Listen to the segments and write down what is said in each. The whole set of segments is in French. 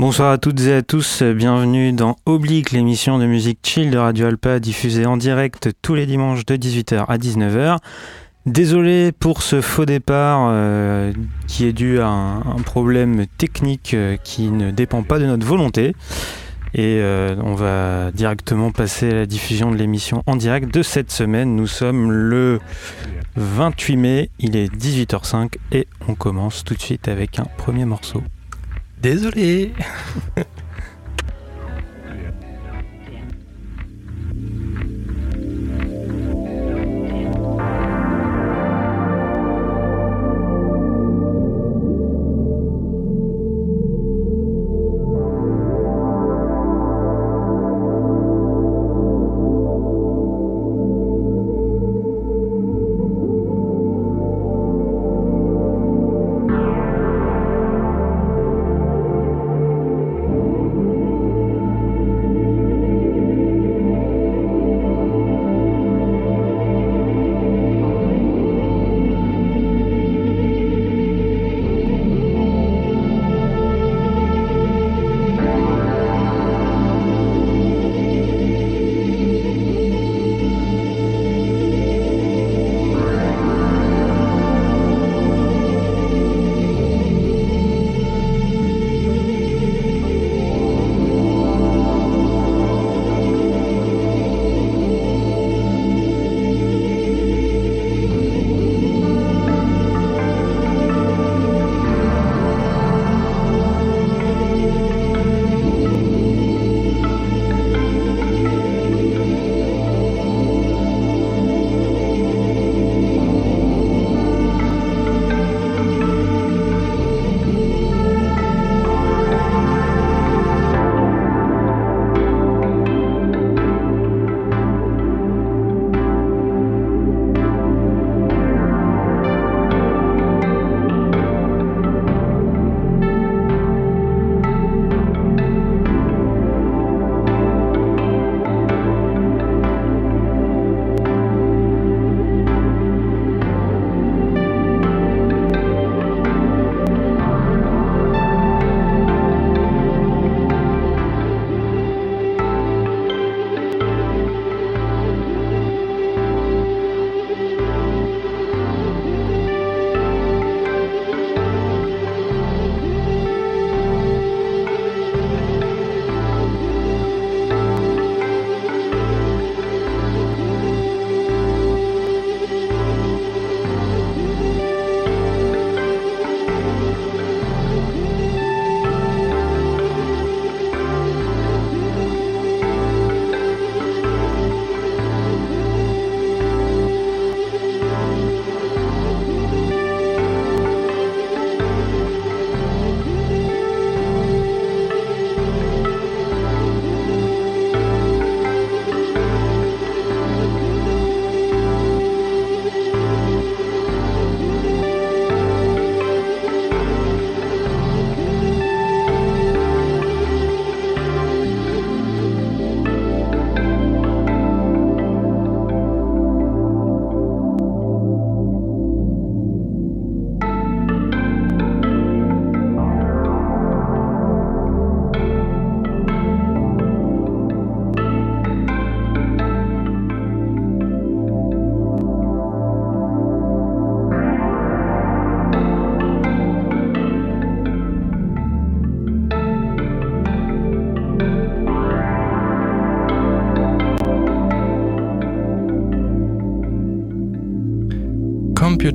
Bonsoir à toutes et à tous, bienvenue dans Oblique, l'émission de musique chill de Radio Alpa diffusée en direct tous les dimanches de 18h à 19h. Désolé pour ce faux départ euh, qui est dû à un, problème technique euh, qui ne dépend pas de notre volonté. Et euh, on va directement passer à la diffusion de l'émission en direct de cette semaine. Nous sommes le 28 mai, il est 18h05 et on commence tout de suite avec un premier morceau. Désolé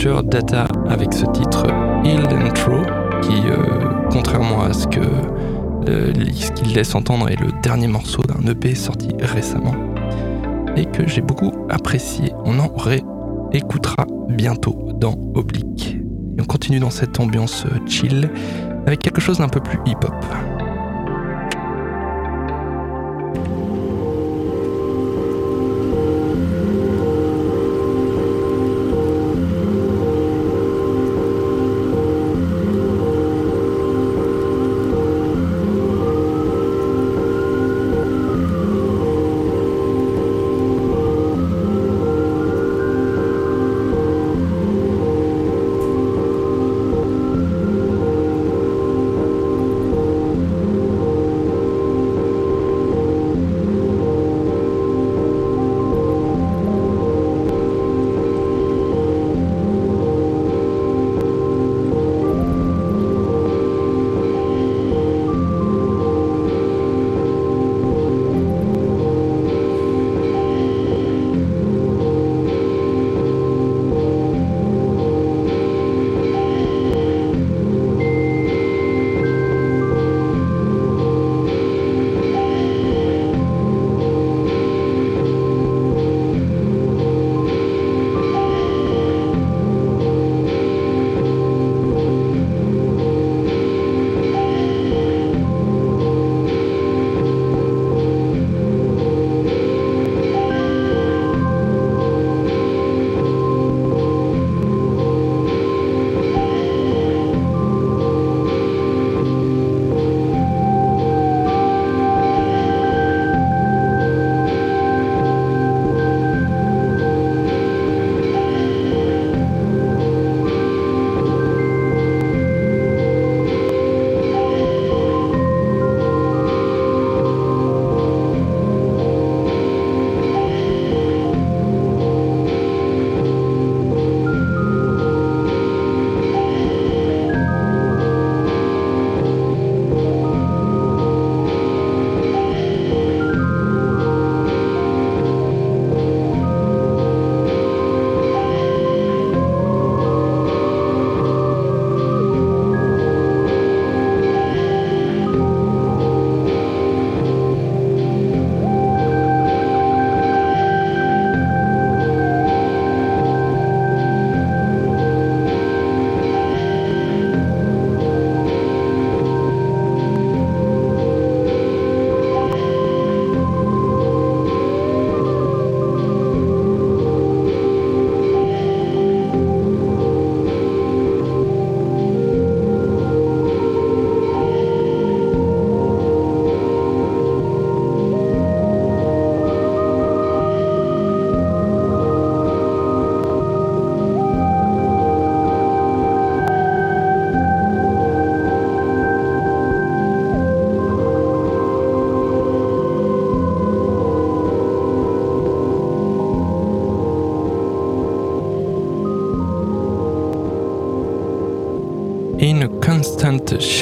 Data avec ce titre Healed and qui, euh, contrairement à ce que ce qu'il laisse entendre, est le dernier morceau d'un EP sorti récemment et que j'ai beaucoup apprécié. On en réécoutera bientôt dans Oblique. Et on continue dans cette ambiance chill avec quelque chose d'un peu plus hip-hop.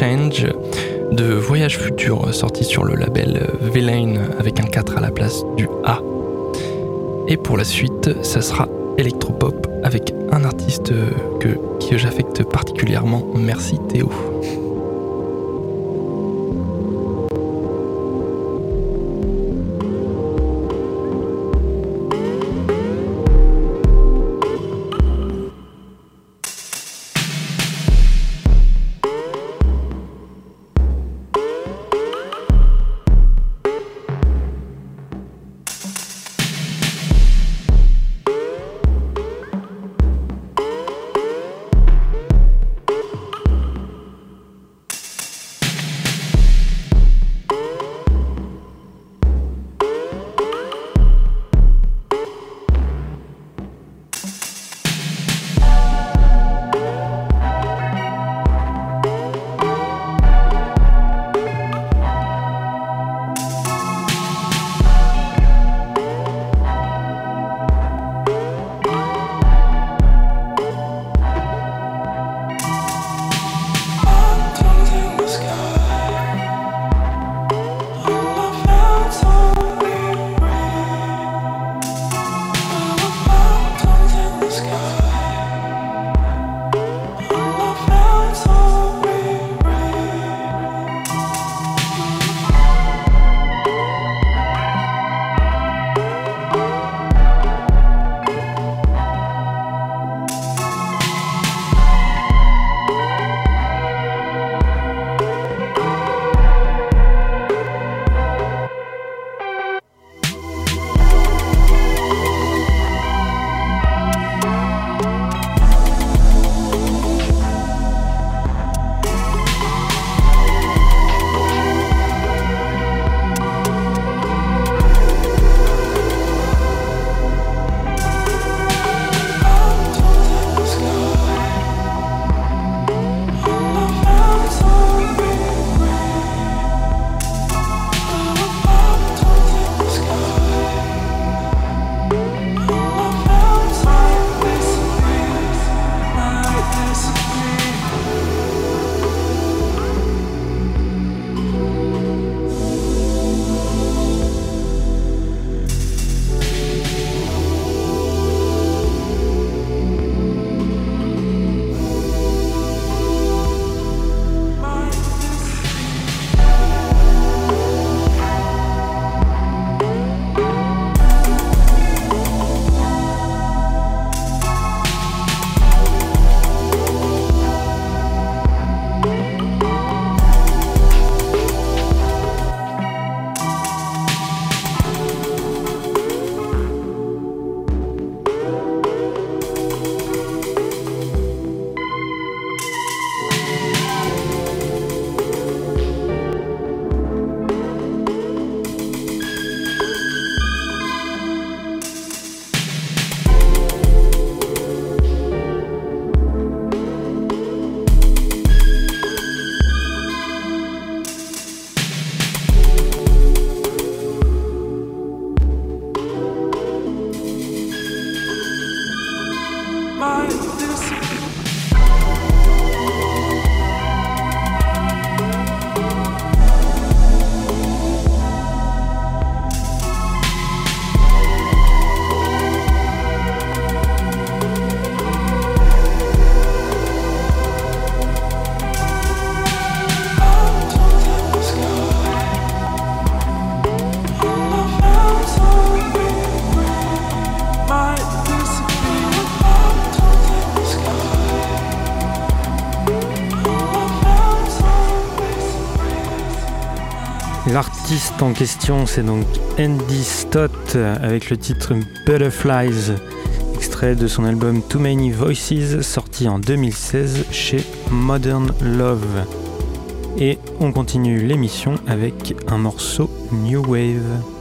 De Voyage Futur sorti sur le label Villain avec un 4 à la place du A. Et pour la suite, ça sera Electropop avec un artiste que j'affecte particulièrement. Merci Théo. L'artiste en question, c'est donc Andy Stott avec le titre Butterflies, extrait de son album Too Many Voices, sorti en 2016 chez Modern Love. Et on continue l'émission avec un morceau New Wave.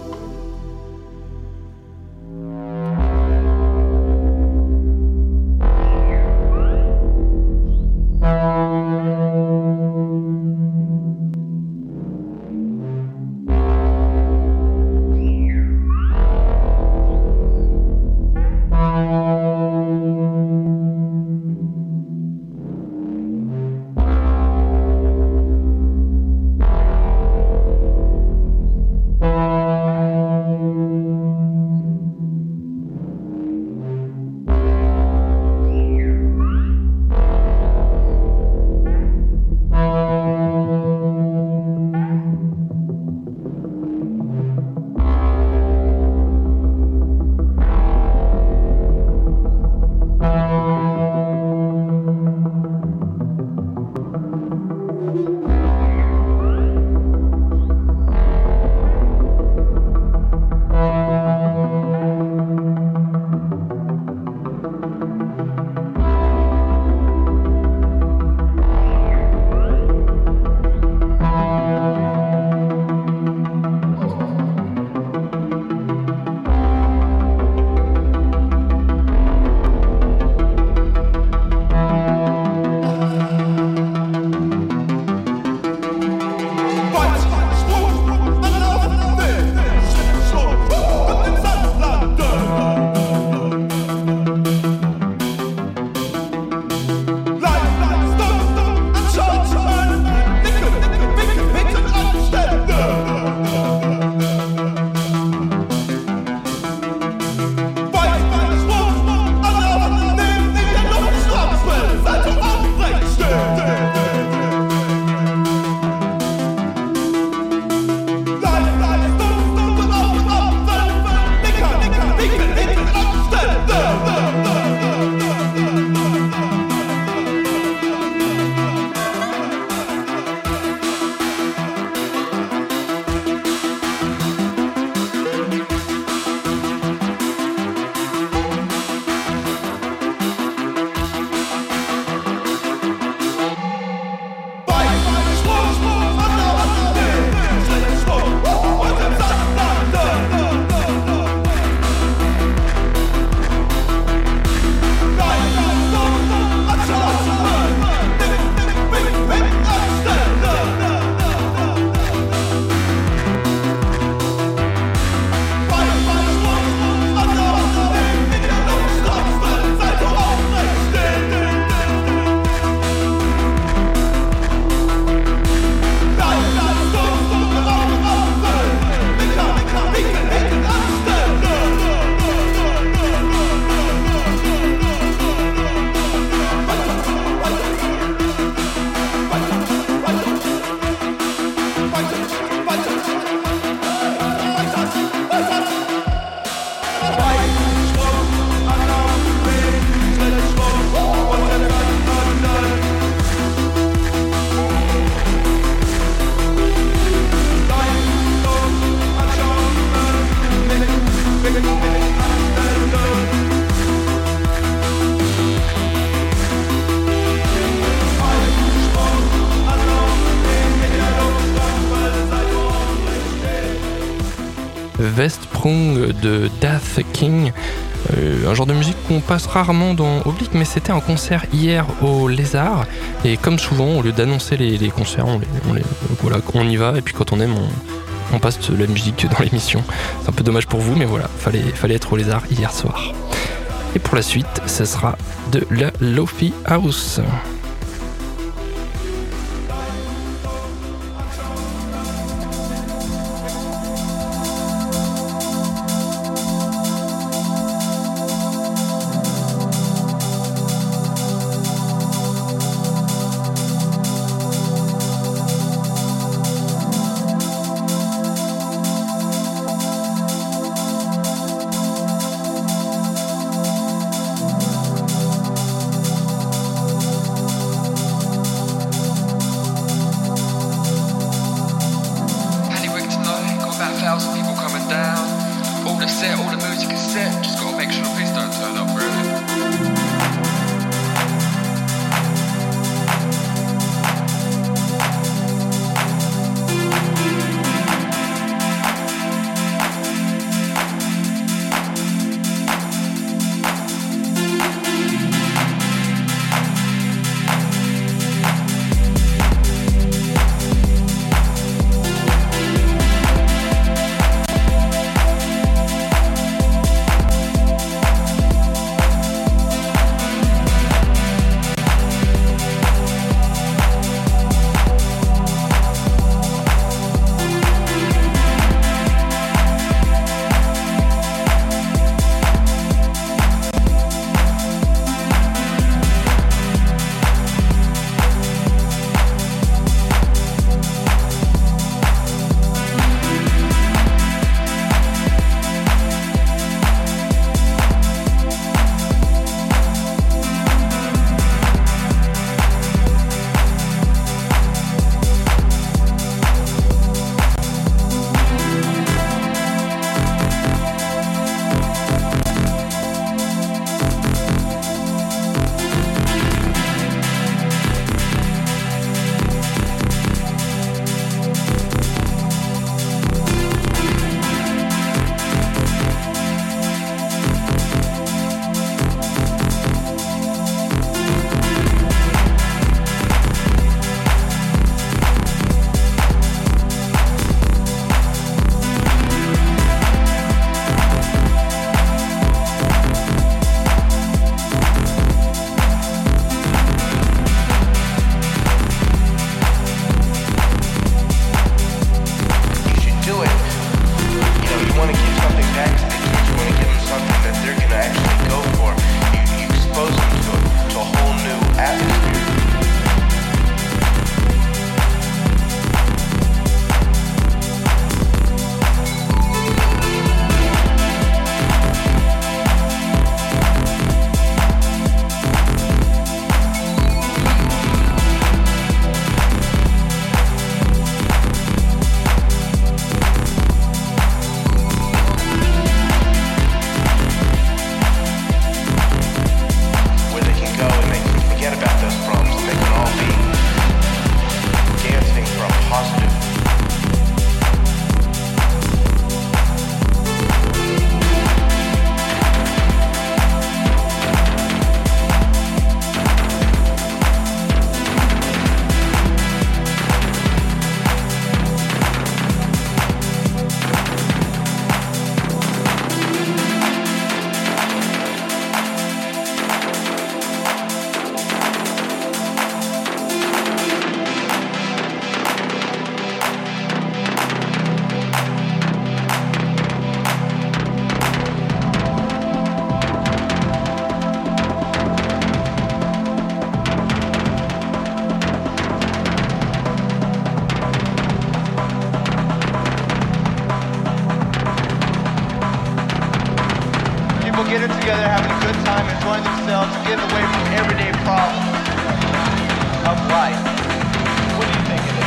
De Death King. Euh, un genre de musique qu'on passe rarement dans Oblique, mais c'était un concert hier au Lézard. Et comme souvent, au lieu d'annoncer les, concerts, on, voilà, on y va. Et puis quand on aime, on, passe la musique dans l'émission. C'est un peu dommage pour vous, mais voilà, fallait, fallait être au Lézard hier soir. Et pour la suite, ce sera de la Lofi House. get together, having a good time, enjoying themselves, and getting away from everyday problems of life. What do you think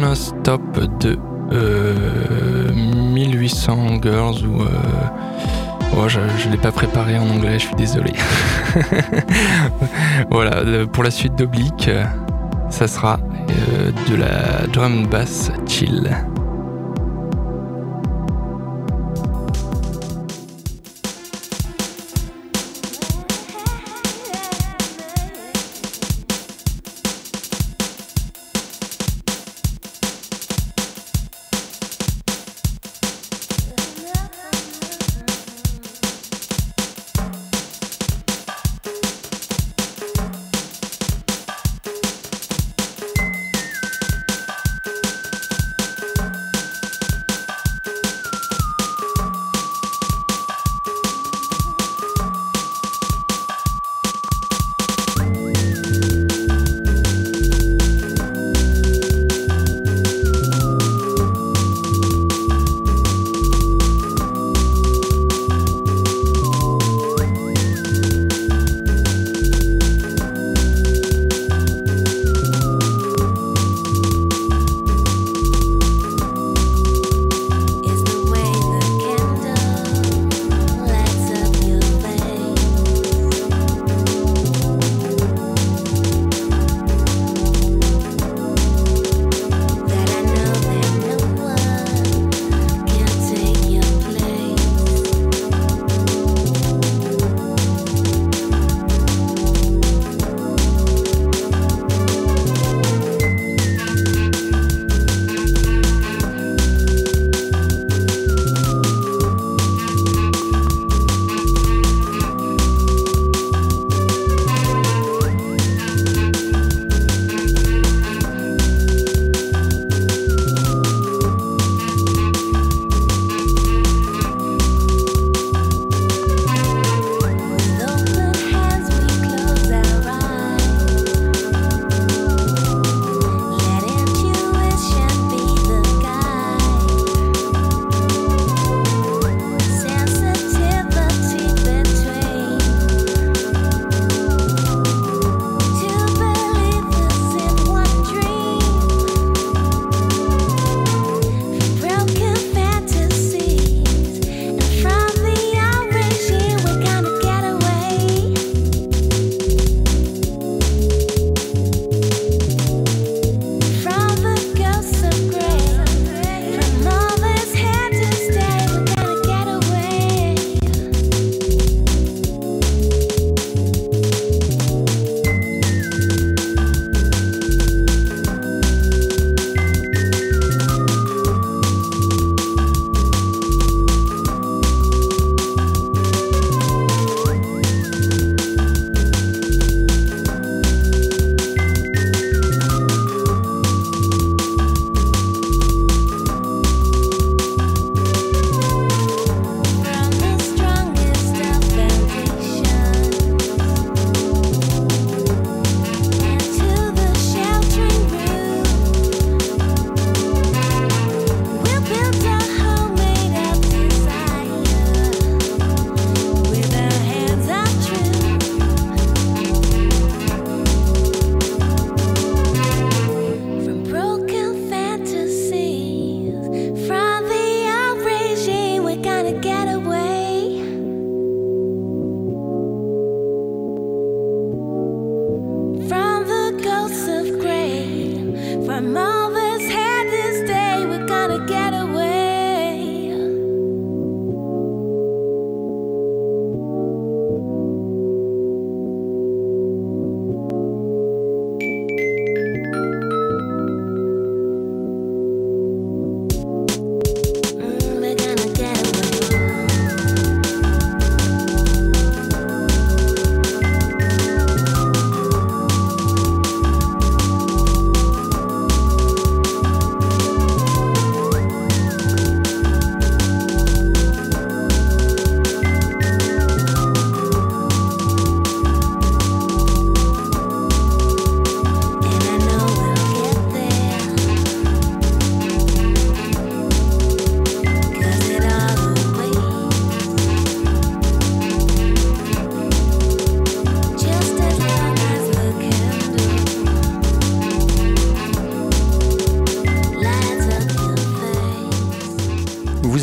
Wanna Stop de 1800 Girls ou... Oh, je ne l'ai pas préparé en anglais, je suis désolé. voilà, pour la suite d'Oblique, ça sera de la drum bass chill.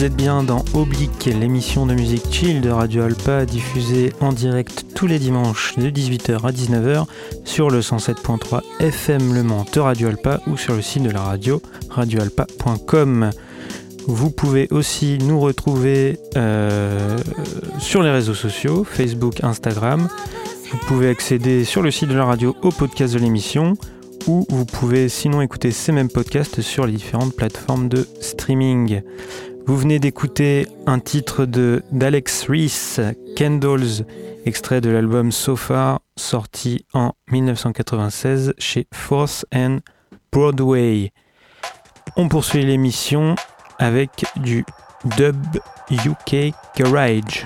Bien dans Oblique, l'émission de musique chill de Radio Alpa, diffusée en direct tous les dimanches de 18h à 19h sur le 107.3 FM Le Mans de Radio Alpa ou sur le site de la radio radioalpa.com. Vous pouvez aussi nous retrouver euh, sur les réseaux sociaux, Facebook, Instagram. Vous pouvez accéder sur le site de la radio au podcast de l'émission ou vous pouvez sinon écouter ces mêmes podcasts sur les différentes plateformes de streaming. Vous venez d'écouter un titre de d'Alex Reese, Candles, extrait de l'album So Far, sorti en 1996 chez Force and Broadway. On poursuit l'émission avec du dub UK Garage.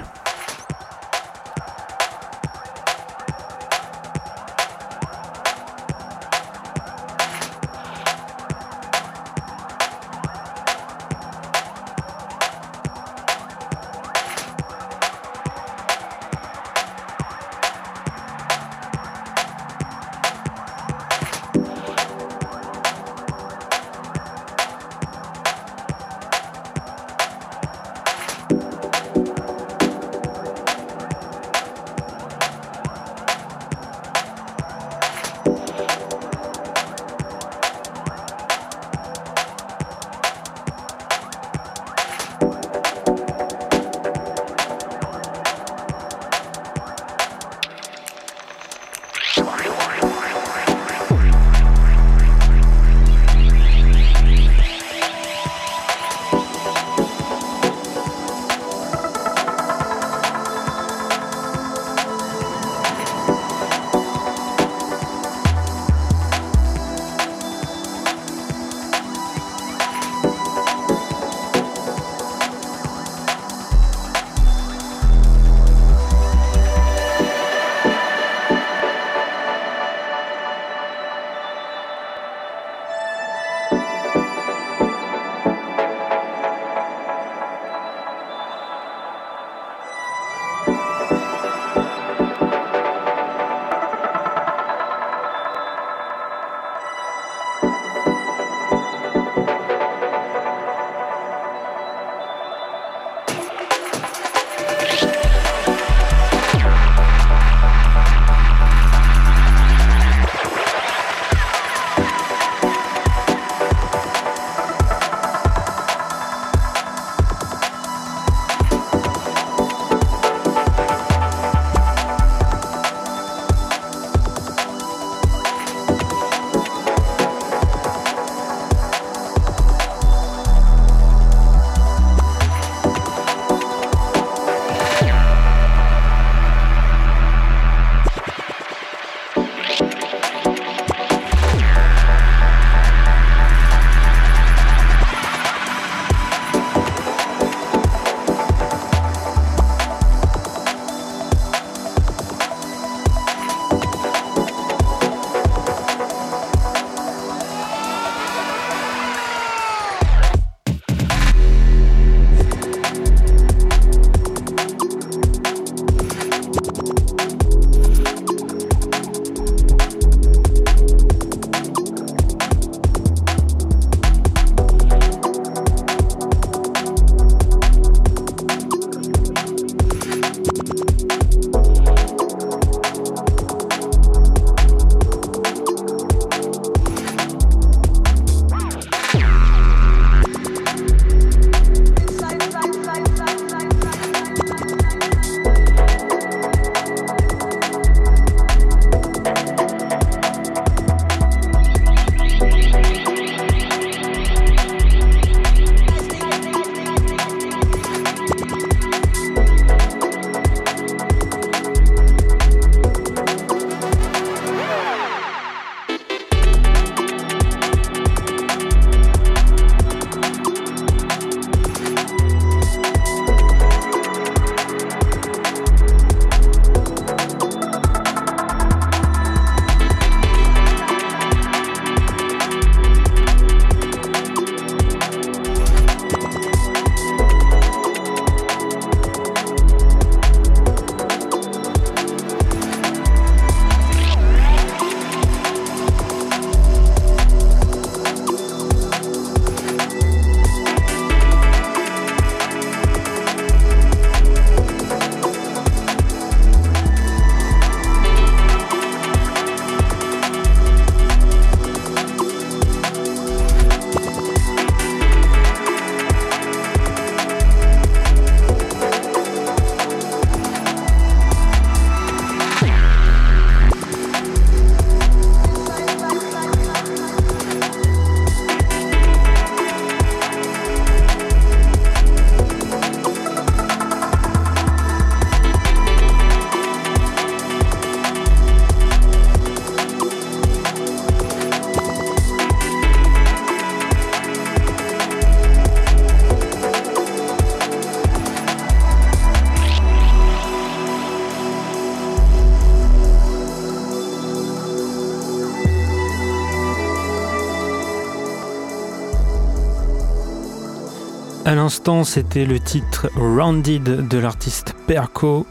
L'instant, c'était le titre Rounded de l'artiste Perco,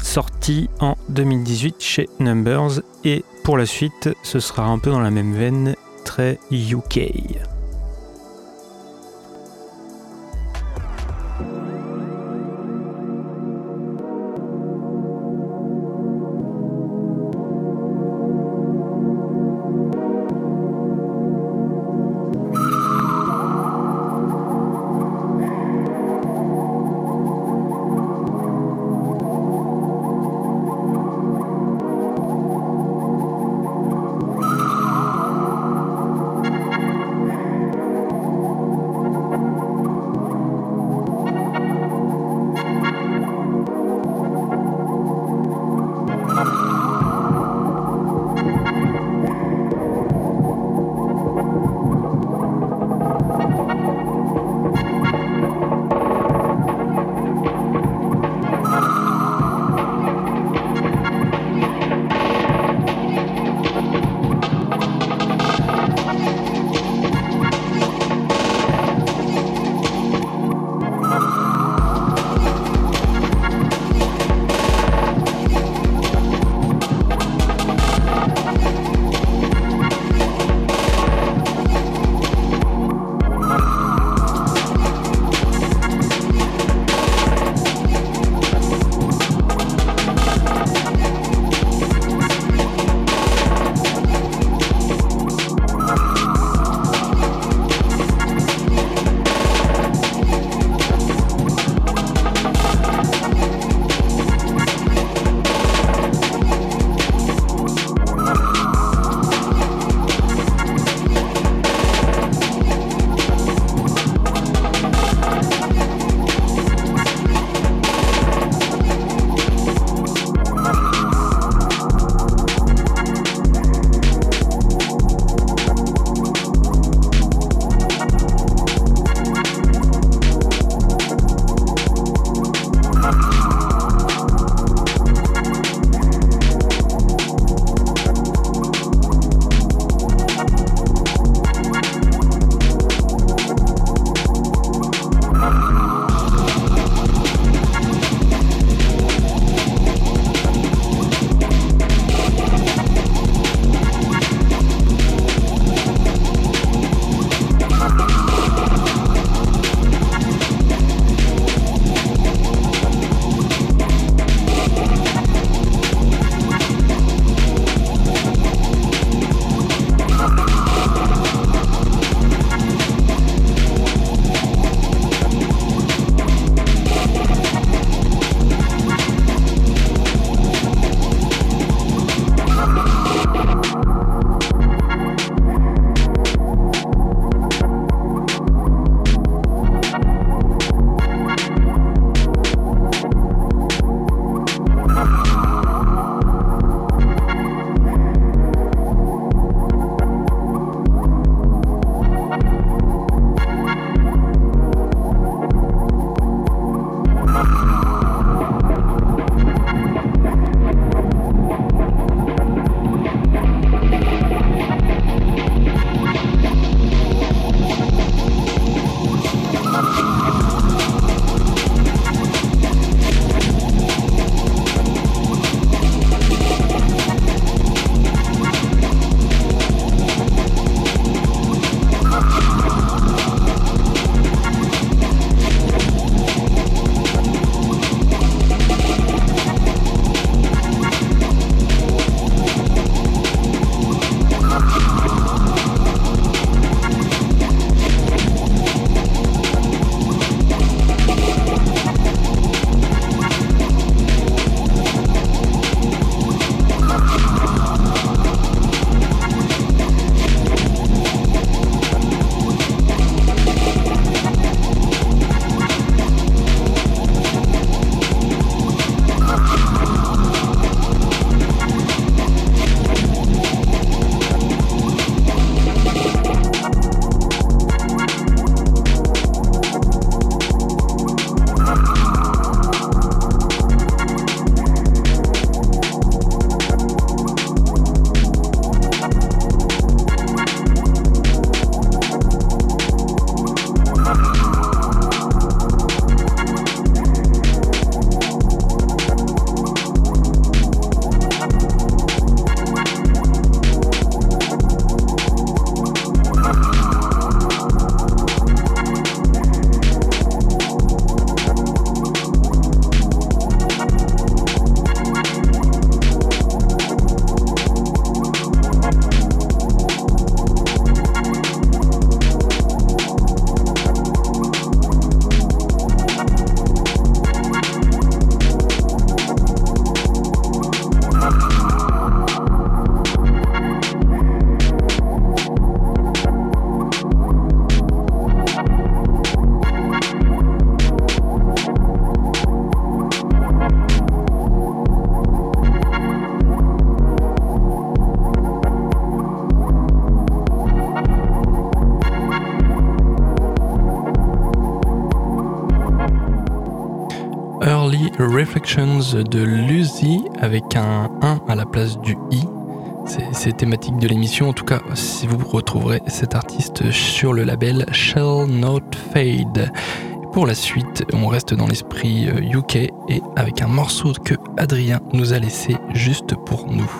sorti en 2018 chez Numbers. Et pour la suite, ce sera un peu dans la même veine, très UK. Reflections de Lucy avec un 1 à la place du I. C'est thématique de l'émission. En tout cas, si vous retrouverez cet artiste sur le label Shall Not Fade. Pour la suite, on reste dans l'esprit UK euh, et avec un morceau que Adrien nous a laissé juste pour nous.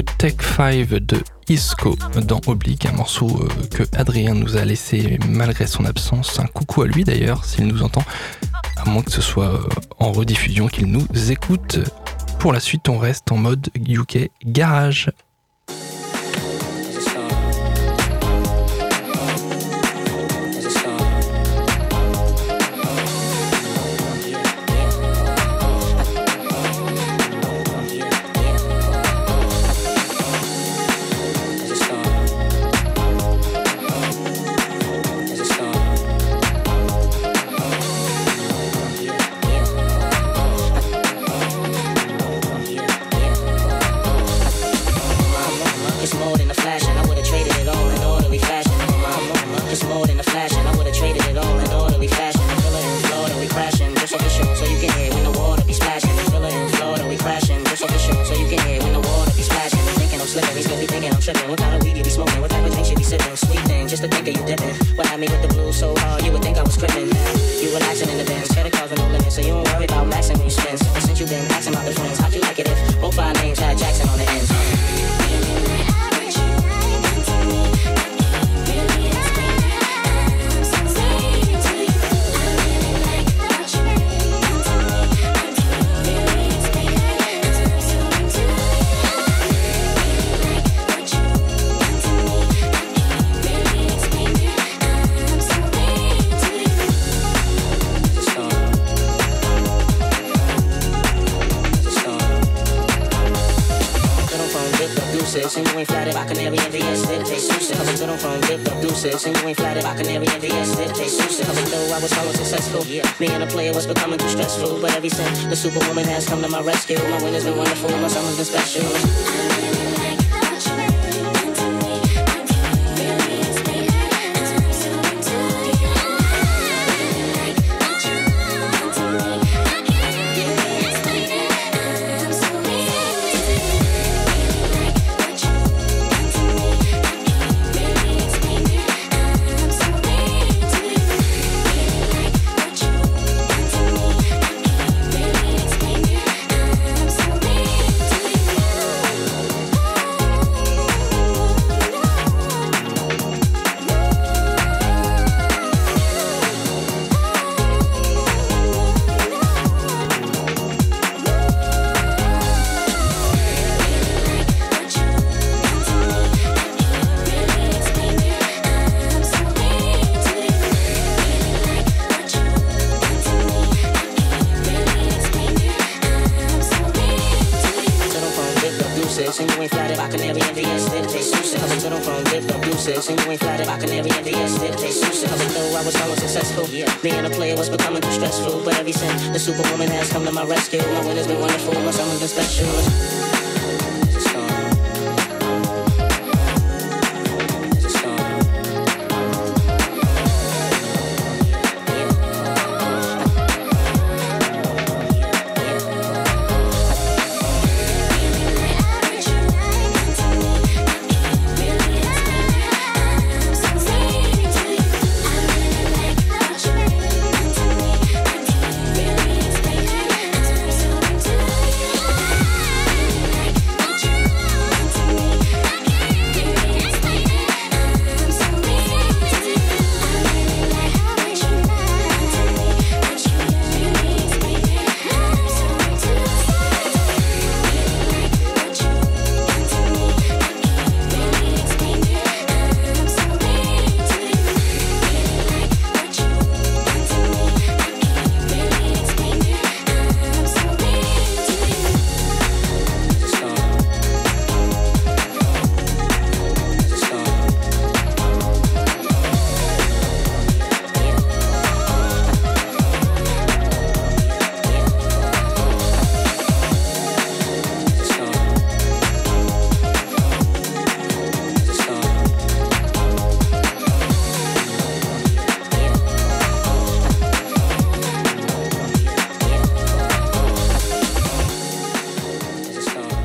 Tech 5 de Isco dans Oblique, un morceau euh, que Adrien nous a laissé malgré son absence. Un coucou à lui d'ailleurs, s'il nous entend, à moins que ce soit euh, en rediffusion qu'il nous écoute. Pour la suite, on reste en mode UK Garage has come to my rescue, my useless and you ain't flattered by canary and the ass that tastes useless. Cause little from live from useless and you ain't flattered by canary and the ass that tastes useless. Cause I knew I was always successful. Yeah. Being a player was becoming too stressful, but every since the superwoman has come to my rescue, my winter's been wonderful, my summer's been special.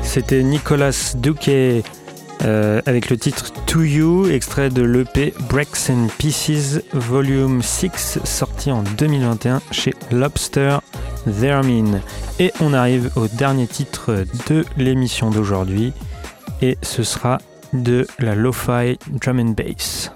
C'était Nicolas Duque euh, avec le titre To You, extrait de l'EP Breaks and Pieces Volume 6, sorti en 2021 chez Lobster Thermine. Et on arrive au dernier titre de l'émission d'aujourd'hui, et ce sera de la Lo-Fi Drum and Bass.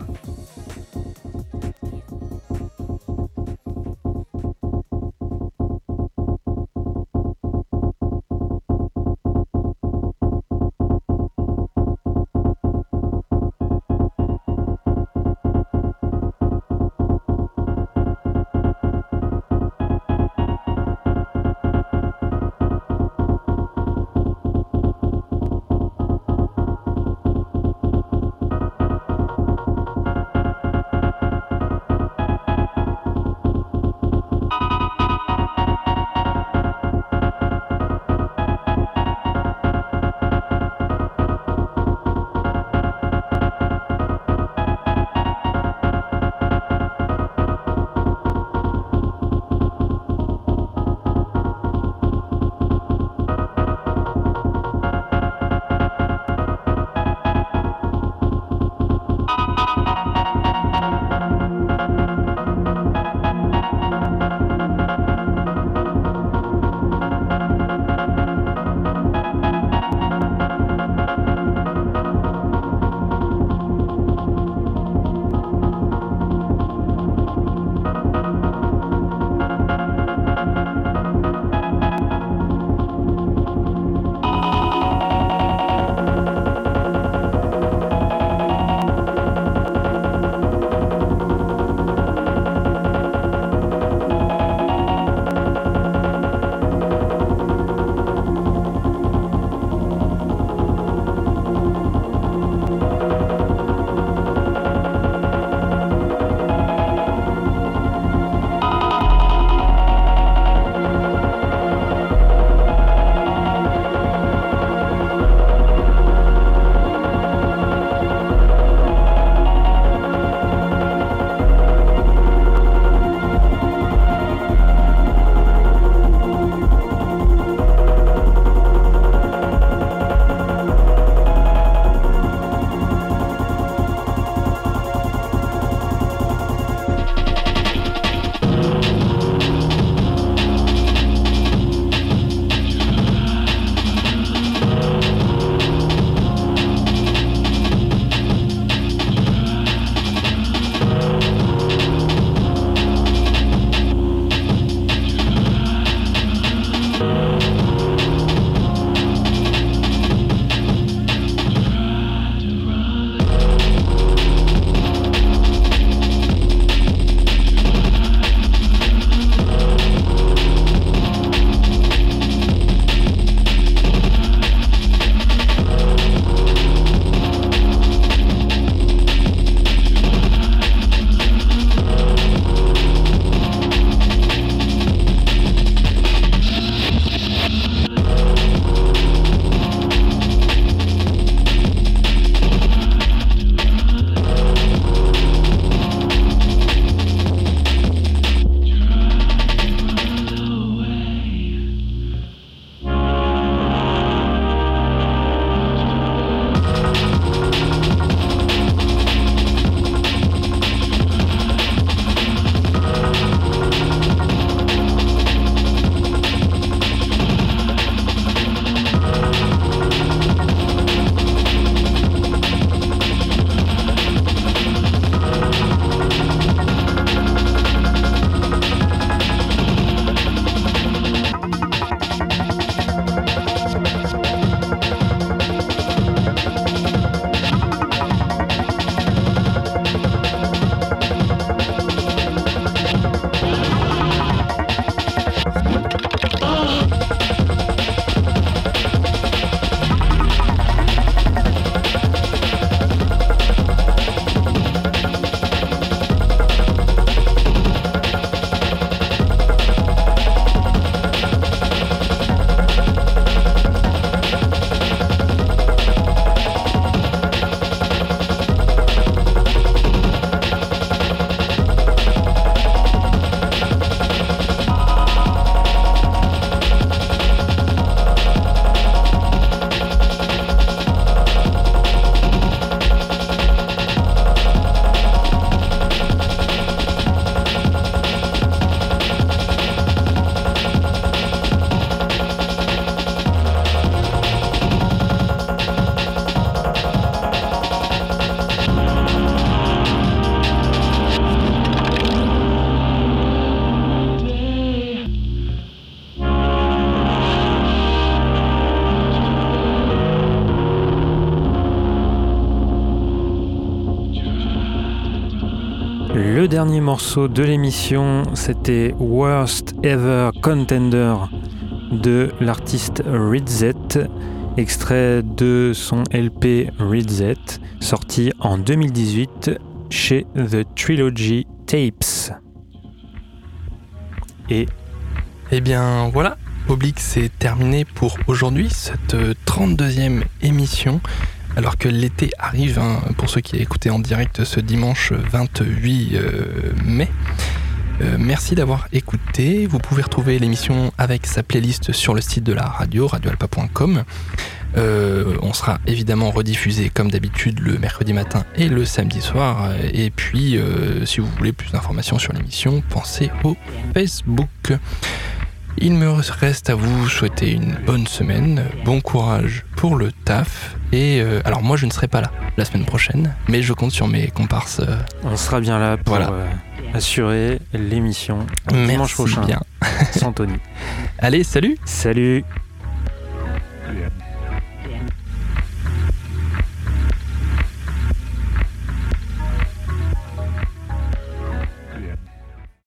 Dernier morceau de l'émission, c'était Worst Ever Contender de l'artiste Ridzet, extrait de son LP Ridzet, sorti en 2018 chez The Trilogy Tapes. Et eh bien voilà, Oblique c'est terminé pour aujourd'hui, cette 32e émission. Alors que l'été arrive, hein, pour ceux qui écouté en direct ce dimanche 28 euh, mai. Euh, merci d'avoir écouté. Vous pouvez retrouver l'émission avec sa playlist sur le site de la radio, radioalpa.com. Euh, on sera évidemment rediffusé comme d'habitude le mercredi matin et le samedi soir. Et puis, si vous voulez plus d'informations sur l'émission, pensez au Facebook. Il me reste à vous souhaiter une bonne semaine, bon courage pour le taf. Et euh, alors moi je ne serai pas là la semaine prochaine, mais je compte sur mes comparses. Euh, On sera bien là pour euh, assurer l'émission dimanche prochain. Bien. sans Tony. Allez, salut Salut